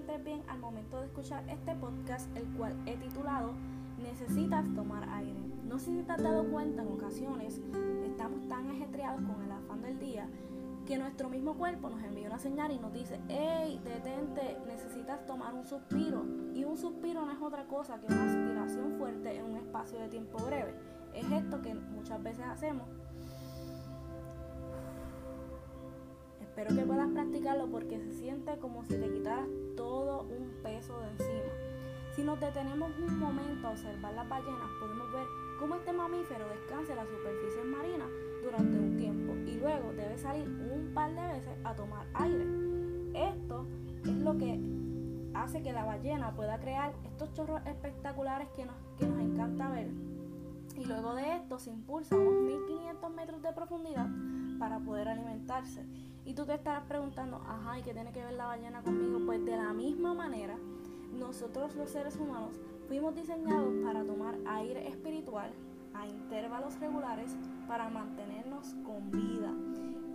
encuentres bien al momento de escuchar este podcast, el cual he titulado Necesitas tomar aire. No sé si te has dado cuenta en ocasiones, estamos tan ajetreados con el afán del día que nuestro mismo cuerpo nos envía una señal y nos dice, hey, detente, necesitas tomar un suspiro. Y un suspiro no es otra cosa que una aspiración fuerte en un espacio de tiempo breve. Es esto que muchas veces hacemos Espero que puedas practicarlo porque se siente como si te quitaras todo un peso de encima. Si nos detenemos un momento a observar las ballenas, podemos ver cómo este mamífero descansa en la superficie marina durante un tiempo y luego debe salir un par de veces a tomar aire. Esto es lo que hace que la ballena pueda crear estos chorros espectaculares que nos, que nos encanta ver. Y luego de esto se impulsa a unos 1500 metros de profundidad para poder alimentarse. Y tú te estarás preguntando, ajá, ¿y qué tiene que ver la ballena conmigo? Pues de la misma manera, nosotros los seres humanos fuimos diseñados para tomar aire espiritual a intervalos regulares para mantenernos con vida.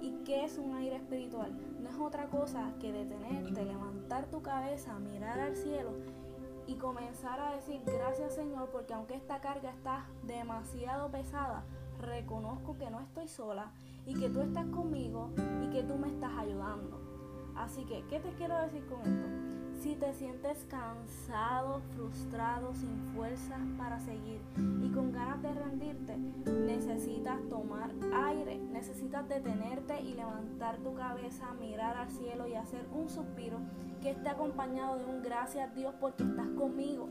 ¿Y qué es un aire espiritual? No es otra cosa que detenerte, levantar tu cabeza, mirar al cielo y comenzar a decir gracias Señor porque aunque esta carga está demasiado pesada, reconozco que no estoy sola y que tú estás conmigo y que tú me estás ayudando. Así que, ¿qué te quiero decir con esto? Si te sientes cansado, frustrado, sin fuerzas para seguir y con ganas de rendirte, necesitas tomar aire, necesitas detenerte y levantar tu cabeza, mirar al cielo y hacer un suspiro que esté acompañado de un gracias a Dios porque estás conmigo.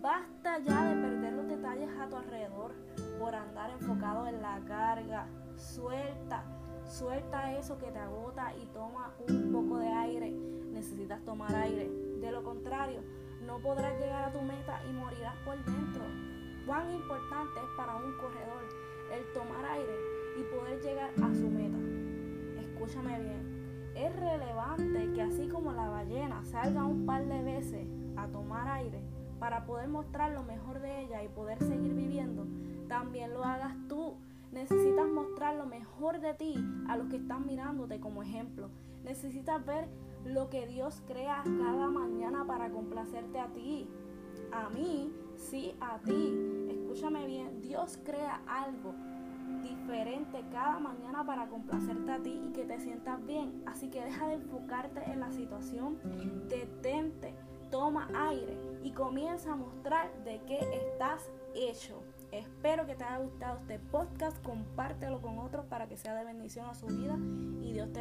Basta ya de perder los detalles a tu alrededor por andar enfocado en la carga. Suelta, suelta eso que te agota y toma un poco de. Necesitas tomar aire. De lo contrario, no podrás llegar a tu meta y morirás por dentro. Cuán importante es para un corredor el tomar aire y poder llegar a su meta. Escúchame bien. Es relevante que así como la ballena salga un par de veces a tomar aire para poder mostrar lo mejor de ella y poder seguir viviendo, también lo hagas lo mejor de ti a los que están mirándote como ejemplo. Necesitas ver lo que Dios crea cada mañana para complacerte a ti. A mí, sí, a ti. Escúchame bien, Dios crea algo diferente cada mañana para complacerte a ti y que te sientas bien. Así que deja de enfocarte en la situación, detente, toma aire y comienza a mostrar de qué estás hecho. Espero que te haya gustado este podcast, compártelo con otros para que sea de bendición a su vida y Dios te.